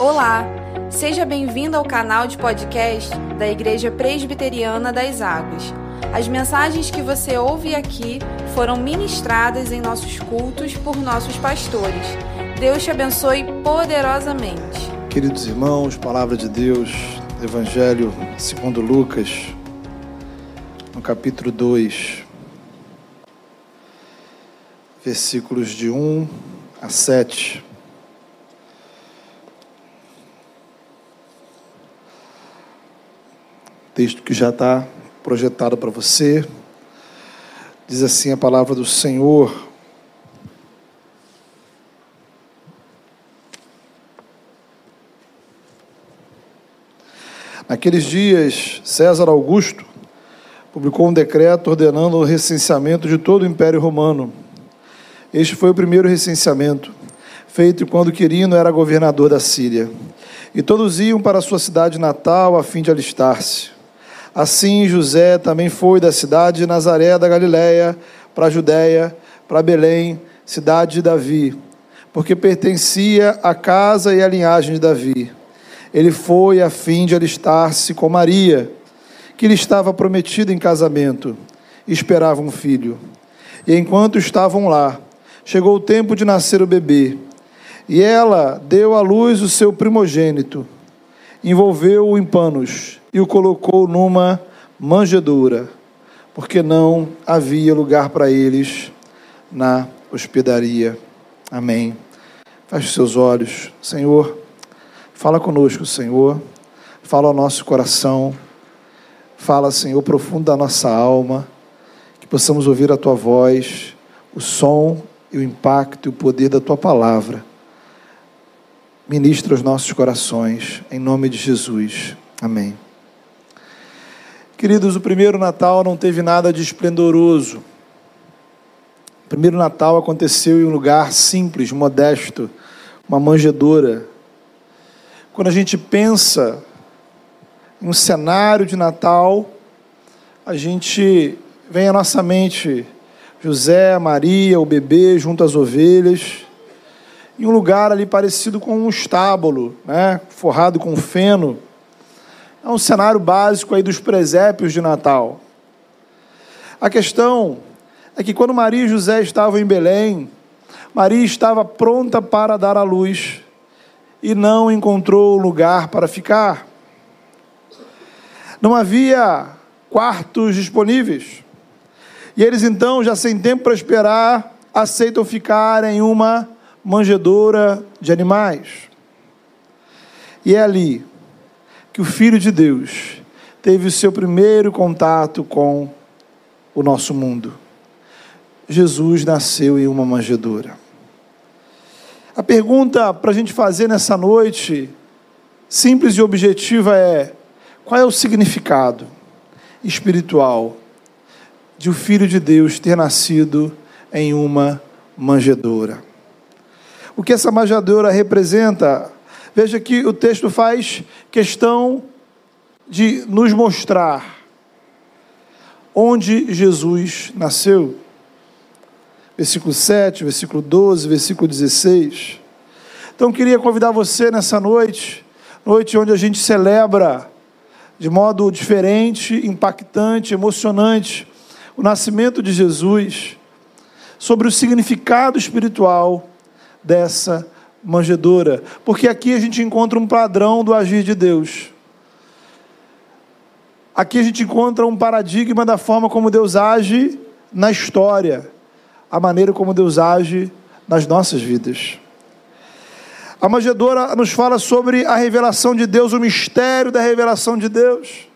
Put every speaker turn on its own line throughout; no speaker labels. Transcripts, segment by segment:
Olá, seja bem-vindo ao canal de podcast da Igreja Presbiteriana das Águas. As mensagens que você ouve aqui foram ministradas em nossos cultos por nossos pastores. Deus te abençoe poderosamente.
Queridos irmãos, palavra de Deus, Evangelho segundo Lucas, no capítulo 2, versículos de 1 a 7. Texto que já está projetado para você. Diz assim a palavra do Senhor. Naqueles dias, César Augusto publicou um decreto ordenando o recenseamento de todo o Império Romano. Este foi o primeiro recenseamento, feito quando Quirino era governador da Síria. E todos iam para sua cidade natal a fim de alistar-se. Assim, José também foi da cidade de Nazaré da Galiléia para a Judéia, para Belém, cidade de Davi, porque pertencia à casa e à linhagem de Davi. Ele foi a fim de alistar-se com Maria, que lhe estava prometida em casamento, e esperava um filho. E enquanto estavam lá, chegou o tempo de nascer o bebê, e ela deu à luz o seu primogênito, envolveu-o em panos e o colocou numa manjedoura, porque não havia lugar para eles na hospedaria. Amém. Feche seus olhos. Senhor, fala conosco, Senhor. Fala ao nosso coração. Fala, Senhor, profundo da nossa alma. Que possamos ouvir a tua voz, o som e o impacto e o poder da tua palavra. Ministra os nossos corações, em nome de Jesus. Amém. Queridos, o primeiro Natal não teve nada de esplendoroso. O primeiro Natal aconteceu em um lugar simples, modesto, uma manjedoura. Quando a gente pensa em um cenário de Natal, a gente vem à nossa mente José, Maria, o bebê junto às ovelhas, em um lugar ali parecido com um estábulo, né, forrado com feno. É um cenário básico aí dos presépios de Natal. A questão é que quando Maria e José estavam em Belém, Maria estava pronta para dar à luz e não encontrou lugar para ficar. Não havia quartos disponíveis. E eles então, já sem tempo para esperar, aceitam ficar em uma manjedoura de animais. E é ali que o Filho de Deus teve o seu primeiro contato com o nosso mundo. Jesus nasceu em uma manjedoura. A pergunta para a gente fazer nessa noite, simples e objetiva, é: qual é o significado espiritual de o Filho de Deus ter nascido em uma manjedoura? O que essa manjedoura representa? Veja que o texto faz questão de nos mostrar onde Jesus nasceu. Versículo 7, versículo 12, versículo 16. Então queria convidar você nessa noite, noite onde a gente celebra de modo diferente, impactante, emocionante, o nascimento de Jesus, sobre o significado espiritual dessa manjedoura, porque aqui a gente encontra um padrão do agir de Deus. Aqui a gente encontra um paradigma da forma como Deus age na história, a maneira como Deus age nas nossas vidas. A manjedoura nos fala sobre a revelação de Deus, o mistério da revelação de Deus.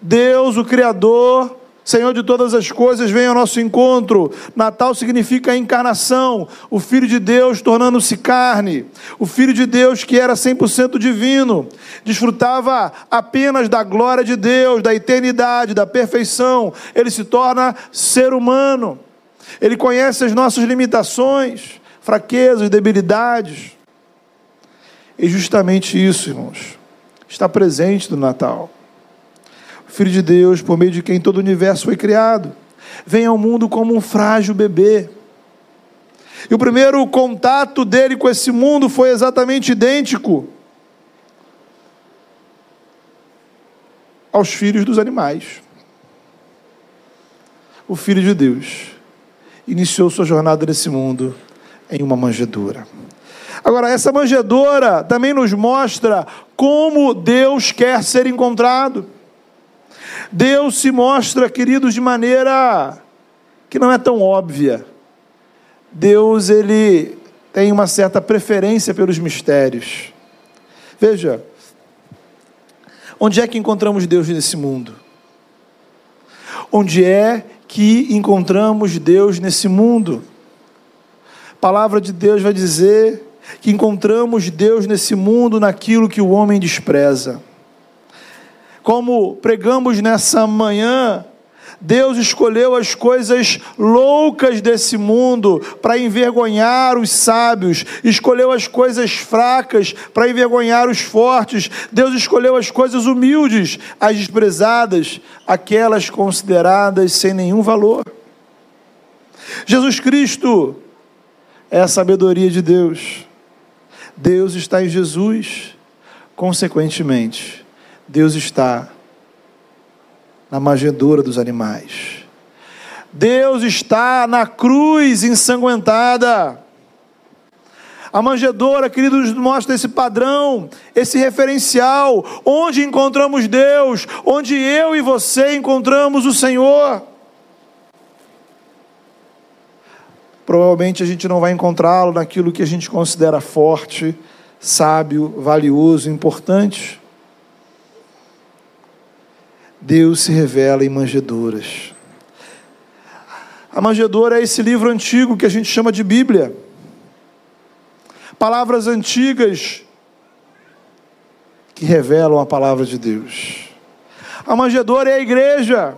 Deus, o Criador, Senhor de todas as coisas, vem ao nosso encontro. Natal significa a encarnação, o Filho de Deus tornando-se carne, o Filho de Deus que era 100% divino, desfrutava apenas da glória de Deus, da eternidade, da perfeição. Ele se torna ser humano. Ele conhece as nossas limitações, fraquezas, debilidades. E justamente isso, irmãos, está presente no Natal. Filho de Deus, por meio de quem todo o universo foi criado, vem ao mundo como um frágil bebê. E o primeiro contato dele com esse mundo foi exatamente idêntico aos filhos dos animais. O Filho de Deus iniciou sua jornada nesse mundo em uma manjedoura. Agora, essa manjedoura também nos mostra como Deus quer ser encontrado. Deus se mostra, queridos, de maneira que não é tão óbvia. Deus, ele tem uma certa preferência pelos mistérios. Veja, onde é que encontramos Deus nesse mundo? Onde é que encontramos Deus nesse mundo? A palavra de Deus vai dizer que encontramos Deus nesse mundo naquilo que o homem despreza. Como pregamos nessa manhã, Deus escolheu as coisas loucas desse mundo para envergonhar os sábios, escolheu as coisas fracas para envergonhar os fortes. Deus escolheu as coisas humildes, as desprezadas, aquelas consideradas sem nenhum valor. Jesus Cristo é a sabedoria de Deus. Deus está em Jesus, consequentemente, Deus está na manjedoura dos animais. Deus está na cruz ensanguentada. A manjedoura, queridos, mostra esse padrão, esse referencial, onde encontramos Deus, onde eu e você encontramos o Senhor. Provavelmente a gente não vai encontrá-lo naquilo que a gente considera forte, sábio, valioso, importante. Deus se revela em manjedouras. A manjedoura é esse livro antigo que a gente chama de Bíblia. Palavras antigas que revelam a palavra de Deus. A manjedoura é a igreja,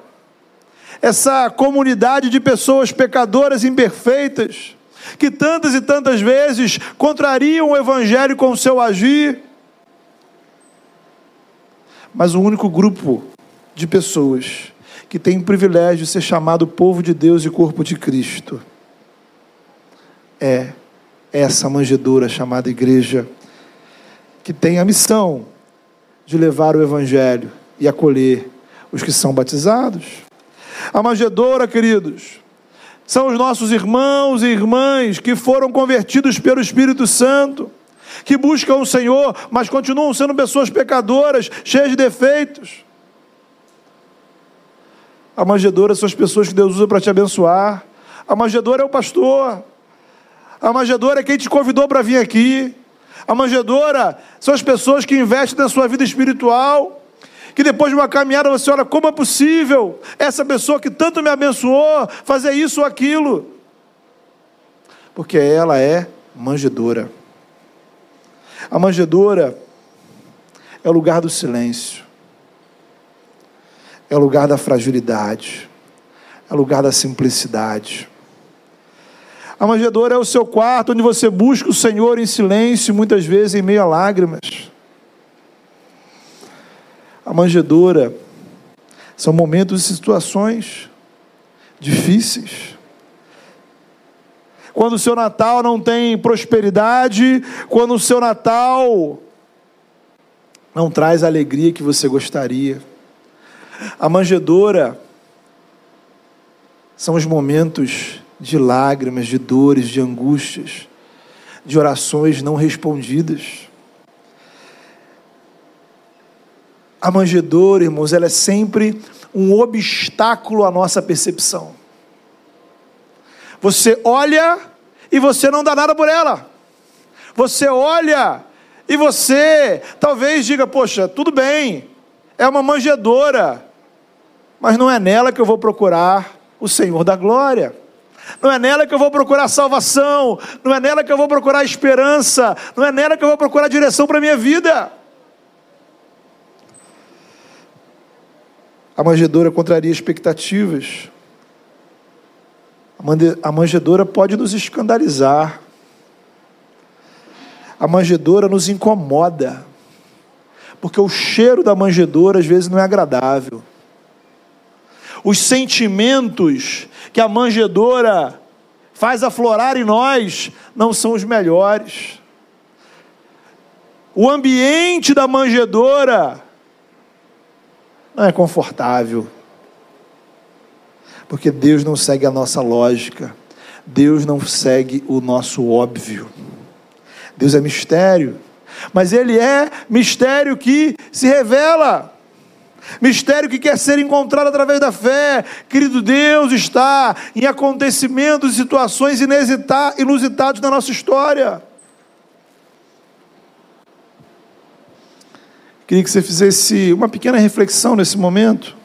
essa comunidade de pessoas pecadoras imperfeitas, que tantas e tantas vezes contrariam o Evangelho com o seu agir. Mas o único grupo de pessoas que têm o privilégio de ser chamado povo de Deus e corpo de Cristo. É essa manjedoura chamada igreja, que tem a missão de levar o Evangelho e acolher os que são batizados. A manjedoura, queridos, são os nossos irmãos e irmãs que foram convertidos pelo Espírito Santo, que buscam o Senhor, mas continuam sendo pessoas pecadoras, cheias de defeitos. A manjedoura são as pessoas que Deus usa para te abençoar. A manjedoura é o pastor. A manjedoura é quem te convidou para vir aqui. A manjedoura são as pessoas que investem na sua vida espiritual. Que depois de uma caminhada você olha como é possível essa pessoa que tanto me abençoou fazer isso ou aquilo. Porque ela é manjedoura. A manjedoura é o lugar do silêncio é lugar da fragilidade, é lugar da simplicidade. A manjedoura é o seu quarto onde você busca o Senhor em silêncio, muitas vezes em meio a lágrimas. A manjedoura são momentos e situações difíceis. Quando o seu Natal não tem prosperidade, quando o seu Natal não traz a alegria que você gostaria. A manjedoura são os momentos de lágrimas, de dores, de angústias, de orações não respondidas. A manjedoura, irmãos, ela é sempre um obstáculo à nossa percepção. Você olha e você não dá nada por ela. Você olha e você talvez diga: Poxa, tudo bem, é uma manjedoura, mas não é nela que eu vou procurar o Senhor da glória. Não é nela que eu vou procurar salvação, não é nela que eu vou procurar esperança, não é nela que eu vou procurar direção para a minha vida. A manjedoura contraria expectativas. A manjedoura pode nos escandalizar. A manjedoura nos incomoda. Porque o cheiro da manjedoura às vezes não é agradável os sentimentos que a manjedoura faz aflorar em nós não são os melhores. O ambiente da manjedoura não é confortável. Porque Deus não segue a nossa lógica. Deus não segue o nosso óbvio. Deus é mistério, mas Ele é mistério que se revela. Mistério que quer ser encontrado através da fé. Querido Deus está em acontecimentos e situações inusitados na nossa história. Queria que você fizesse uma pequena reflexão nesse momento.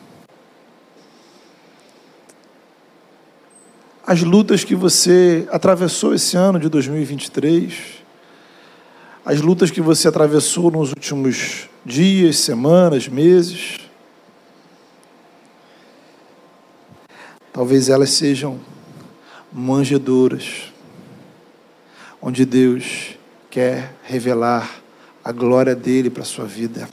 As lutas que você atravessou esse ano de 2023, as lutas que você atravessou nos últimos dias, semanas, meses, talvez elas sejam manjedoras, onde Deus quer revelar a glória dele para a sua vida.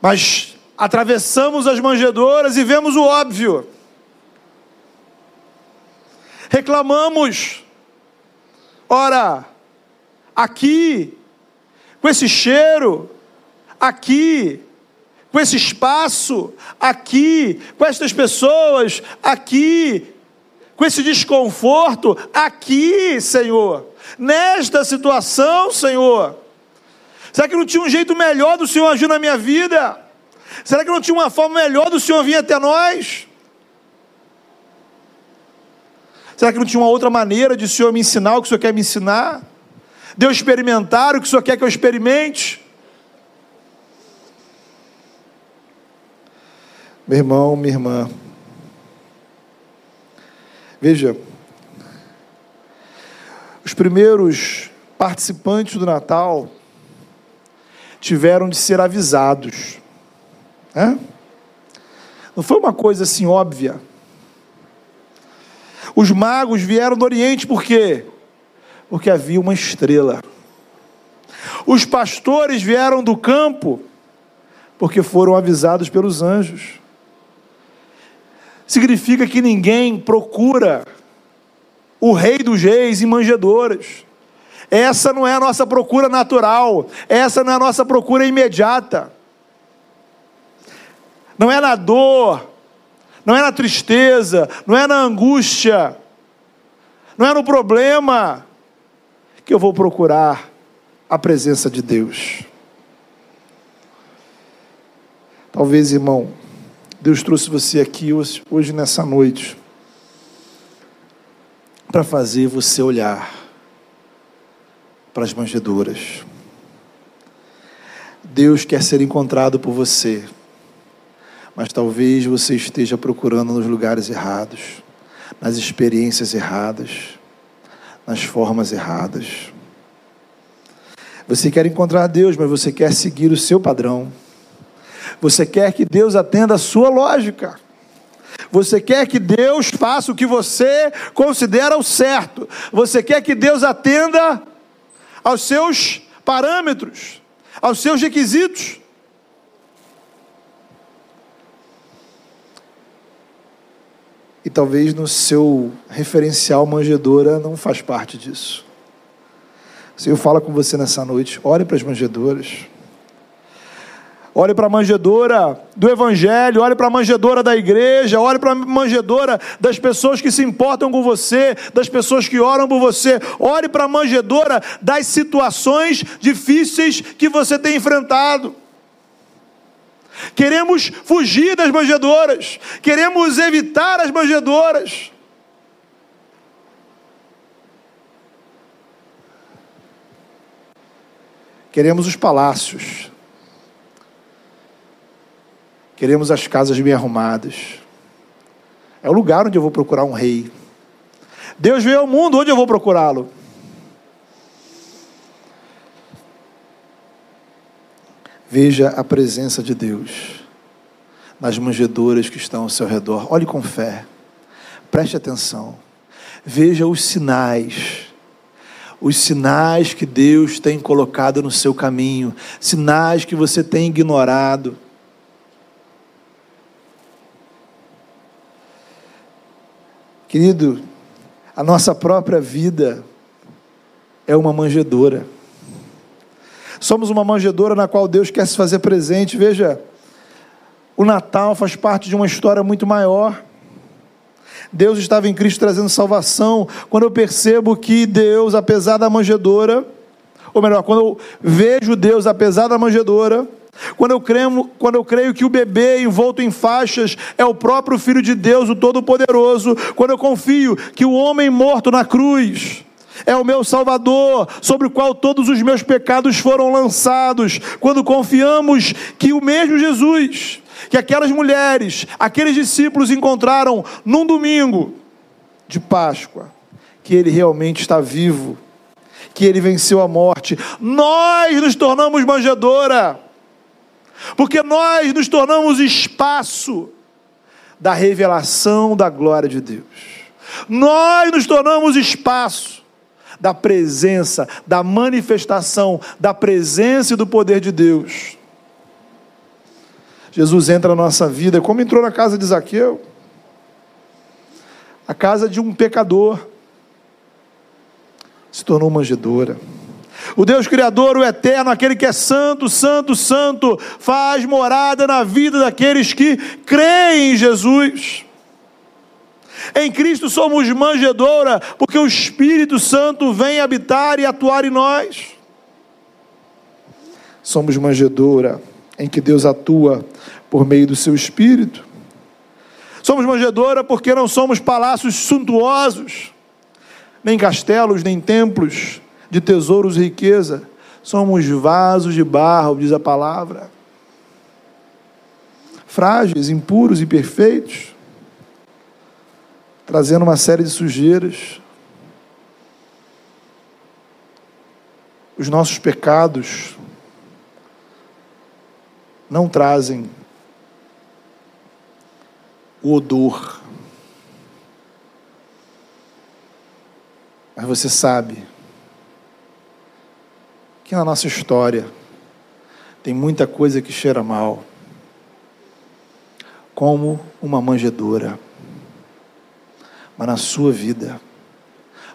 Mas atravessamos as manjedoras e vemos o óbvio. Reclamamos. Ora, aqui, com esse cheiro, aqui, com esse espaço, aqui, com estas pessoas, aqui, com esse desconforto, aqui, Senhor nesta situação, Senhor? Será que não tinha um jeito melhor do Senhor agir na minha vida? Será que não tinha uma forma melhor do Senhor vir até nós? Será que não tinha uma outra maneira de o Senhor me ensinar o que o Senhor quer me ensinar? De eu experimentar o que o Senhor quer que eu experimente? Meu irmão, minha irmã, veja, os primeiros participantes do Natal tiveram de ser avisados. Né? Não foi uma coisa assim óbvia. Os magos vieram do Oriente por quê? Porque havia uma estrela. Os pastores vieram do campo porque foram avisados pelos anjos. Significa que ninguém procura o rei dos reis em manjedoras. Essa não é a nossa procura natural, essa não é a nossa procura imediata. Não é na dor, não é na tristeza, não é na angústia, não é no problema que eu vou procurar a presença de Deus. Talvez, irmão, Deus trouxe você aqui hoje, hoje nessa noite para fazer você olhar para as manjedoras. Deus quer ser encontrado por você, mas talvez você esteja procurando nos lugares errados, nas experiências erradas, nas formas erradas. Você quer encontrar Deus, mas você quer seguir o seu padrão. Você quer que Deus atenda a sua lógica. Você quer que Deus faça o que você considera o certo. Você quer que Deus atenda aos seus parâmetros, aos seus requisitos. E talvez no seu referencial manjedora não faz parte disso. O Senhor fala com você nessa noite, ore para as manjedoras. Olhe para a manjedora do Evangelho, olhe para a manjedora da igreja, olhe para a manjedora das pessoas que se importam com você, das pessoas que oram por você, olhe para a manjedora das situações difíceis que você tem enfrentado. Queremos fugir das manjedoras, queremos evitar as manjedoras. Queremos os palácios, Queremos as casas bem arrumadas. É o lugar onde eu vou procurar um rei. Deus veio ao mundo, onde eu vou procurá-lo? Veja a presença de Deus nas manjedoras que estão ao seu redor. Olhe com fé. Preste atenção. Veja os sinais. Os sinais que Deus tem colocado no seu caminho, sinais que você tem ignorado. Querido, a nossa própria vida é uma manjedora. Somos uma manjedoura na qual Deus quer se fazer presente. Veja, o Natal faz parte de uma história muito maior. Deus estava em Cristo trazendo salvação. Quando eu percebo que Deus, apesar da manjedoura, ou melhor, quando eu vejo Deus, apesar da manjedoura, quando eu, creio, quando eu creio que o bebê envolto em faixas é o próprio Filho de Deus, o Todo-Poderoso, quando eu confio que o homem morto na cruz é o meu Salvador, sobre o qual todos os meus pecados foram lançados, quando confiamos que o mesmo Jesus, que aquelas mulheres, aqueles discípulos encontraram num domingo de Páscoa, que ele realmente está vivo, que ele venceu a morte, nós nos tornamos manjedora porque nós nos tornamos espaço da revelação da glória de Deus. Nós nos tornamos espaço da presença, da manifestação da presença e do poder de Deus. Jesus entra na nossa vida, como entrou na casa de Zaqueu, a casa de um pecador, se tornou manjedora. O Deus Criador, o Eterno, aquele que é santo, santo, santo, faz morada na vida daqueles que creem em Jesus. Em Cristo somos manjedoura, porque o Espírito Santo vem habitar e atuar em nós. Somos manjedoura em que Deus atua por meio do seu Espírito. Somos manjedoura porque não somos palácios suntuosos, nem castelos, nem templos, de tesouros e riqueza, somos vasos de barro, diz a palavra. Frágeis, impuros e perfeitos, trazendo uma série de sujeiras. Os nossos pecados não trazem o odor. Mas você sabe que na nossa história tem muita coisa que cheira mal, como uma manjedoura. Mas na sua vida,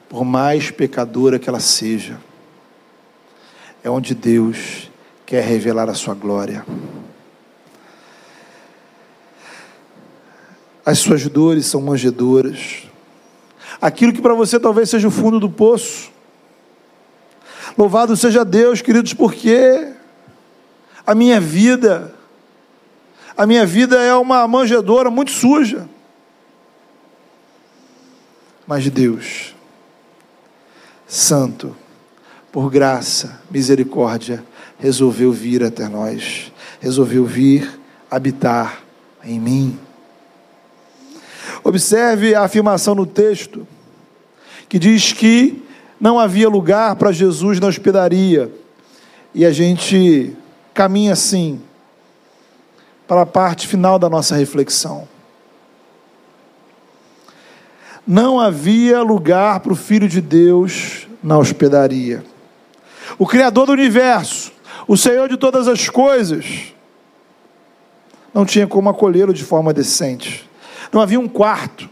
por mais pecadora que ela seja, é onde Deus quer revelar a sua glória. As suas dores são manjedoras. Aquilo que para você talvez seja o fundo do poço, Louvado seja Deus, queridos, porque a minha vida, a minha vida é uma manjedoura muito suja. Mas Deus, Santo, por graça, misericórdia, resolveu vir até nós, resolveu vir habitar em mim. Observe a afirmação no texto, que diz que não havia lugar para Jesus na hospedaria. E a gente caminha assim para a parte final da nossa reflexão. Não havia lugar para o Filho de Deus na hospedaria. O Criador do universo, o Senhor de todas as coisas, não tinha como acolhê-lo de forma decente. Não havia um quarto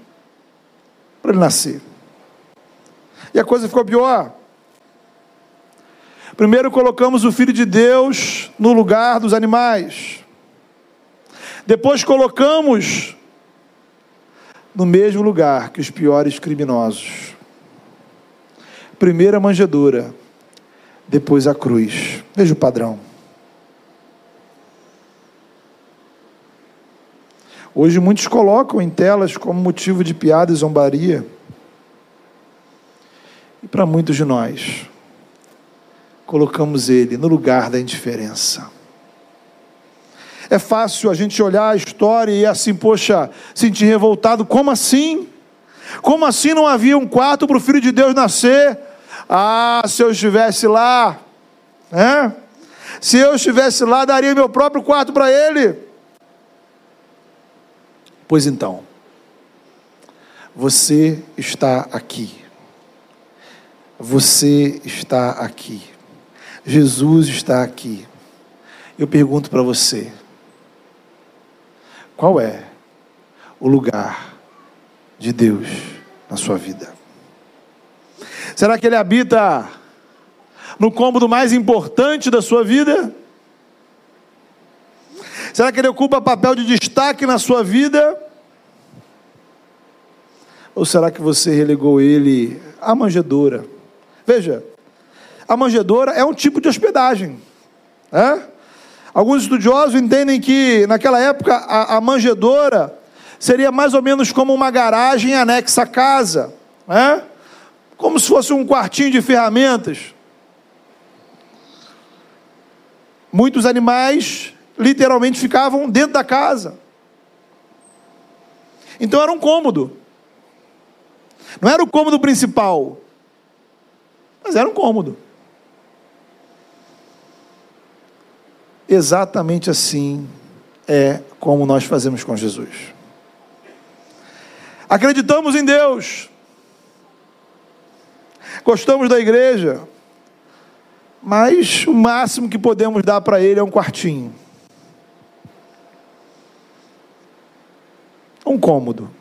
para ele nascer. E a coisa ficou pior. Primeiro colocamos o Filho de Deus no lugar dos animais. Depois colocamos no mesmo lugar que os piores criminosos. Primeiro a manjedoura, depois a cruz. Veja o padrão. Hoje muitos colocam em telas como motivo de piada e zombaria para muitos de nós, colocamos ele no lugar da indiferença. É fácil a gente olhar a história e assim, poxa, sentir revoltado. Como assim? Como assim não havia um quarto para o filho de Deus nascer? Ah, se eu estivesse lá, né? Se eu estivesse lá, daria meu próprio quarto para ele. Pois então, você está aqui. Você está aqui. Jesus está aqui. Eu pergunto para você: qual é o lugar de Deus na sua vida? Será que Ele habita no cômodo mais importante da sua vida? Será que ele ocupa papel de destaque na sua vida? Ou será que você relegou ele à manjedoura? Veja, a manjedoura é um tipo de hospedagem. É? Alguns estudiosos entendem que naquela época a, a manjedoura seria mais ou menos como uma garagem anexa à casa, é? como se fosse um quartinho de ferramentas. Muitos animais literalmente ficavam dentro da casa. Então era um cômodo. Não era o cômodo principal, mas era um cômodo. Exatamente assim é como nós fazemos com Jesus. Acreditamos em Deus, gostamos da igreja, mas o máximo que podemos dar para Ele é um quartinho, um cômodo,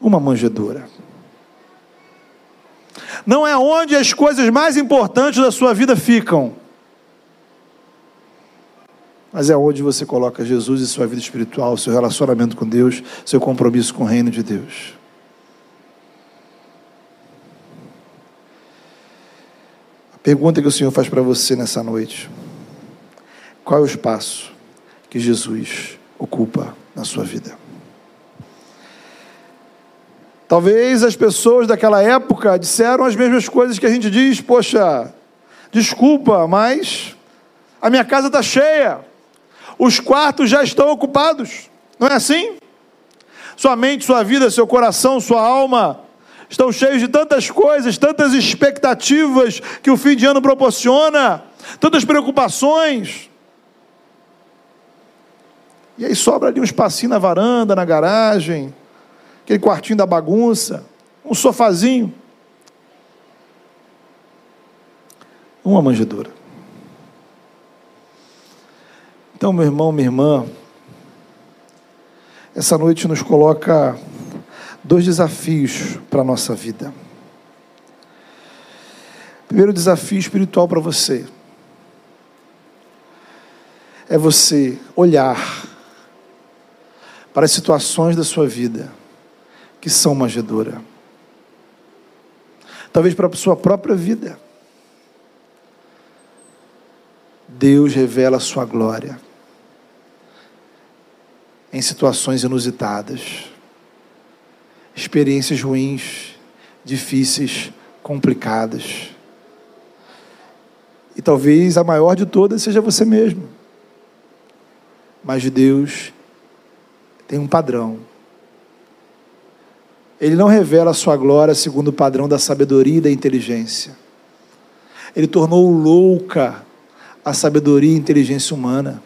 uma manjedoura. Não é onde as coisas mais importantes da sua vida ficam mas é onde você coloca Jesus e sua vida espiritual, seu relacionamento com Deus, seu compromisso com o reino de Deus. A pergunta que o Senhor faz para você nessa noite: qual é o espaço que Jesus ocupa na sua vida? Talvez as pessoas daquela época disseram as mesmas coisas que a gente diz, poxa, desculpa, mas a minha casa está cheia os quartos já estão ocupados. Não é assim? Sua mente, sua vida, seu coração, sua alma estão cheios de tantas coisas, tantas expectativas que o fim de ano proporciona, tantas preocupações. E aí sobra ali um espacinho na varanda, na garagem, aquele quartinho da bagunça, um sofazinho, uma manjedoura. Então, meu irmão, minha irmã, essa noite nos coloca dois desafios para a nossa vida. Primeiro desafio espiritual para você é você olhar para as situações da sua vida que são manjedoura. Talvez para a sua própria vida. Deus revela a sua glória em situações inusitadas, experiências ruins, difíceis, complicadas. E talvez a maior de todas seja você mesmo. Mas Deus tem um padrão. Ele não revela a sua glória segundo o padrão da sabedoria e da inteligência. Ele tornou louca a sabedoria e a inteligência humana.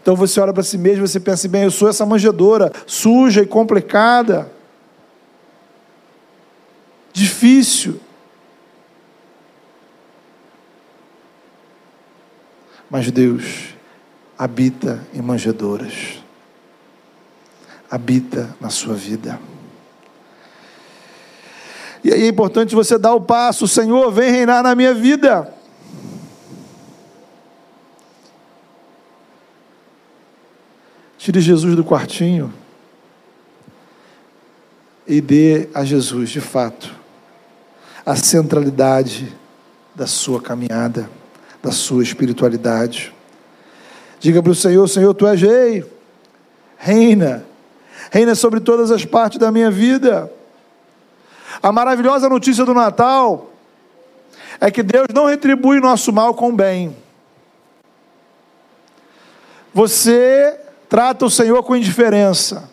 Então você olha para si mesmo e você pensa, bem, eu sou essa manjedora suja e complicada, difícil. Mas Deus habita em manjedoras, habita na sua vida. E aí é importante você dar o passo, Senhor, vem reinar na minha vida. Tire Jesus do quartinho e dê a Jesus, de fato, a centralidade da sua caminhada, da sua espiritualidade. Diga para o Senhor: Senhor, tu és rei, reina, reina sobre todas as partes da minha vida. A maravilhosa notícia do Natal é que Deus não retribui nosso mal com bem. Você trata o Senhor com indiferença.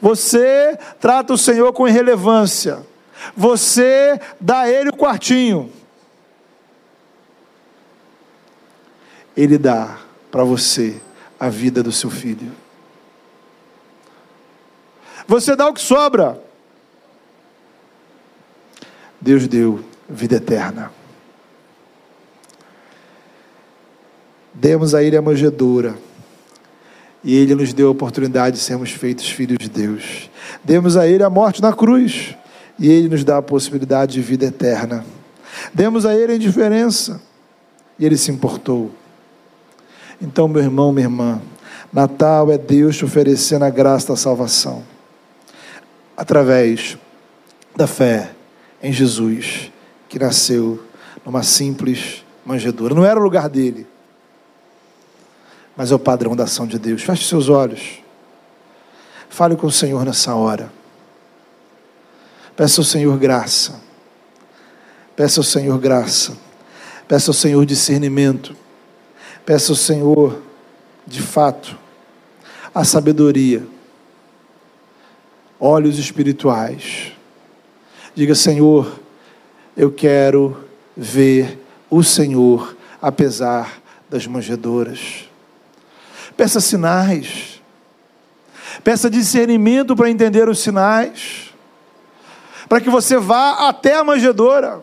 Você trata o Senhor com irrelevância. Você dá a Ele o quartinho. Ele dá para você a vida do seu filho. Você dá o que sobra. Deus deu vida eterna. Demos a Ele a manjedoura e Ele nos deu a oportunidade de sermos feitos filhos de Deus. Demos a Ele a morte na cruz. E Ele nos dá a possibilidade de vida eterna. Demos a ele a indiferença e ele se importou. Então, meu irmão, minha irmã, Natal é Deus te oferecendo a graça da salvação através da fé em Jesus, que nasceu numa simples manjedoura. Não era o lugar dele, mas é o padrão da ação de Deus. Feche seus olhos. Fale com o Senhor nessa hora. Peça ao Senhor graça. Peça ao Senhor graça. Peça ao Senhor discernimento. Peça ao Senhor, de fato, a sabedoria, olhos espirituais. Diga, Senhor, eu quero ver o Senhor apesar das manjedoras. Peça sinais. Peça discernimento para entender os sinais. Para que você vá até a manjedoura.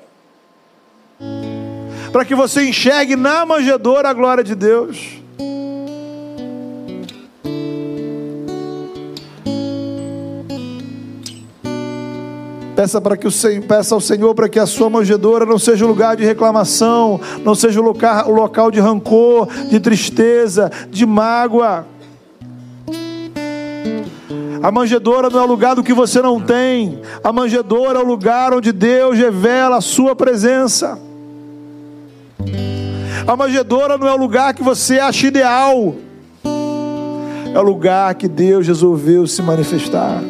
Para que você enxergue na manjedoura a glória de Deus. Peça, para que o, peça ao Senhor para que a sua manjedoura não seja lugar de reclamação, não seja um local, local de rancor, de tristeza, de mágoa. A manjedoura não é o lugar do que você não tem. A manjedoura é o lugar onde Deus revela a sua presença. A manjedoura não é o lugar que você acha ideal. É o lugar que Deus resolveu se manifestar.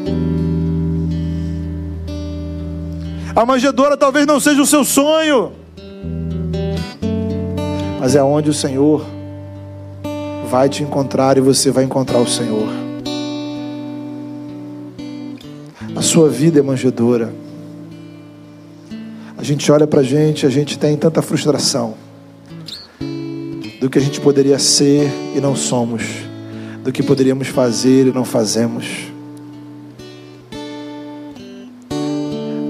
A manjedoura talvez não seja o seu sonho, mas é onde o Senhor vai te encontrar e você vai encontrar o Senhor. A sua vida é manjedoura. A gente olha para a gente, a gente tem tanta frustração do que a gente poderia ser e não somos, do que poderíamos fazer e não fazemos.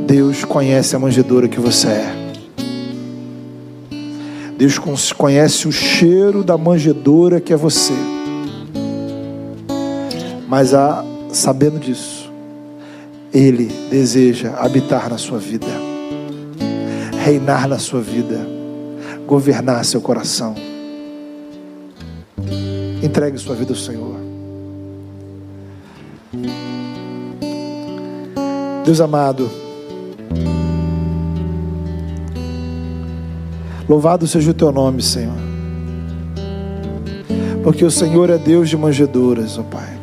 Deus conhece a manjedoura que você é. Deus conhece o cheiro da manjedoura que é você. Mas a, sabendo disso, Ele deseja habitar na sua vida, reinar na sua vida, governar seu coração. Entregue sua vida ao Senhor. Deus amado, Louvado seja o teu nome, Senhor. Porque o Senhor é Deus de manjedoras, ó Pai.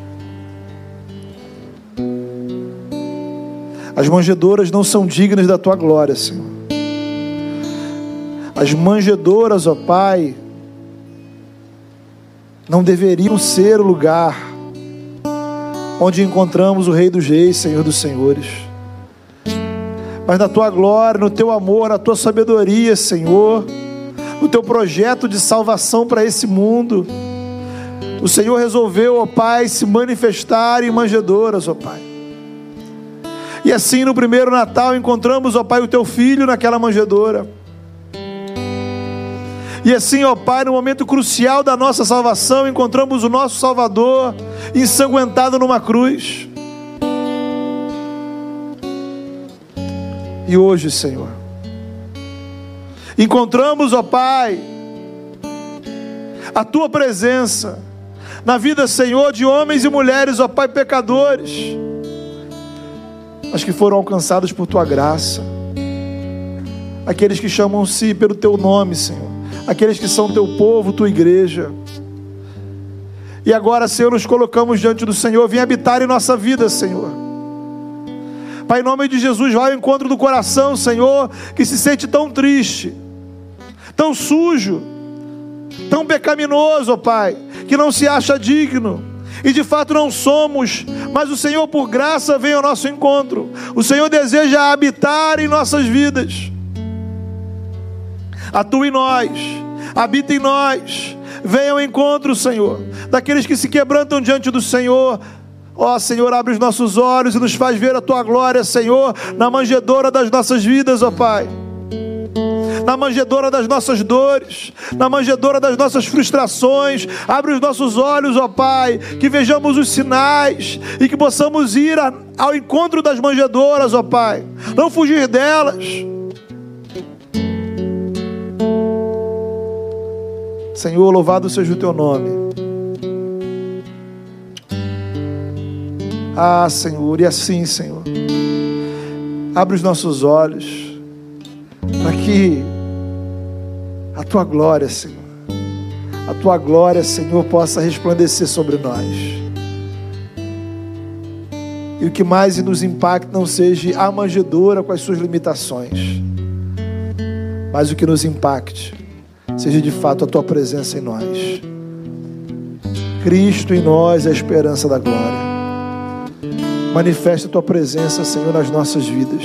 As manjedoras não são dignas da tua glória, Senhor. As manjedoras, ó Pai, não deveriam ser o lugar onde encontramos o Rei dos Reis, Senhor dos Senhores mas na tua glória, no teu amor, na tua sabedoria, Senhor, no teu projeto de salvação para esse mundo. O Senhor resolveu, ó Pai, se manifestar em manjedoras, ó Pai. E assim no primeiro Natal encontramos, ó Pai, o teu filho naquela manjedoura. E assim, ó Pai, no momento crucial da nossa salvação, encontramos o nosso Salvador ensanguentado numa cruz. E hoje, Senhor, encontramos, ó Pai, a tua presença na vida, Senhor, de homens e mulheres, ó Pai, pecadores, mas que foram alcançados por tua graça, aqueles que chamam-se pelo teu nome, Senhor, aqueles que são teu povo, tua igreja. E agora, Senhor, nos colocamos diante do Senhor, vem habitar em nossa vida, Senhor. Pai, em nome de Jesus, vai ao encontro do coração, Senhor, que se sente tão triste, tão sujo, tão pecaminoso, Pai, que não se acha digno. E de fato não somos, mas o Senhor, por graça, vem ao nosso encontro. O Senhor deseja habitar em nossas vidas. Atua em nós, habita em nós. Venha ao encontro, Senhor, daqueles que se quebrantam diante do Senhor, Ó oh, Senhor, abre os nossos olhos e nos faz ver a tua glória, Senhor, na manjedora das nossas vidas, ó oh Pai. Na manjedora das nossas dores, na manjedora das nossas frustrações, abre os nossos olhos, ó oh Pai, que vejamos os sinais e que possamos ir a, ao encontro das manjedoras, ó Pai, não fugir delas. Senhor, louvado seja o teu nome. Ah, Senhor, e assim, Senhor, abre os nossos olhos para que a tua glória, Senhor, a tua glória, Senhor, possa resplandecer sobre nós. E o que mais nos impacta não seja a manjedoura com as suas limitações, mas o que nos impacte seja de fato a tua presença em nós. Cristo em nós é a esperança da glória. Manifesta a tua presença, Senhor, nas nossas vidas.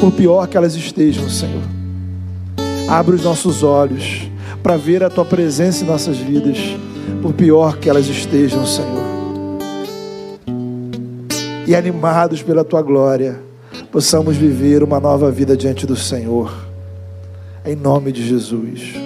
Por pior que elas estejam, Senhor. Abre os nossos olhos para ver a tua presença em nossas vidas, por pior que elas estejam, Senhor. E animados pela tua glória, possamos viver uma nova vida diante do Senhor. Em nome de Jesus.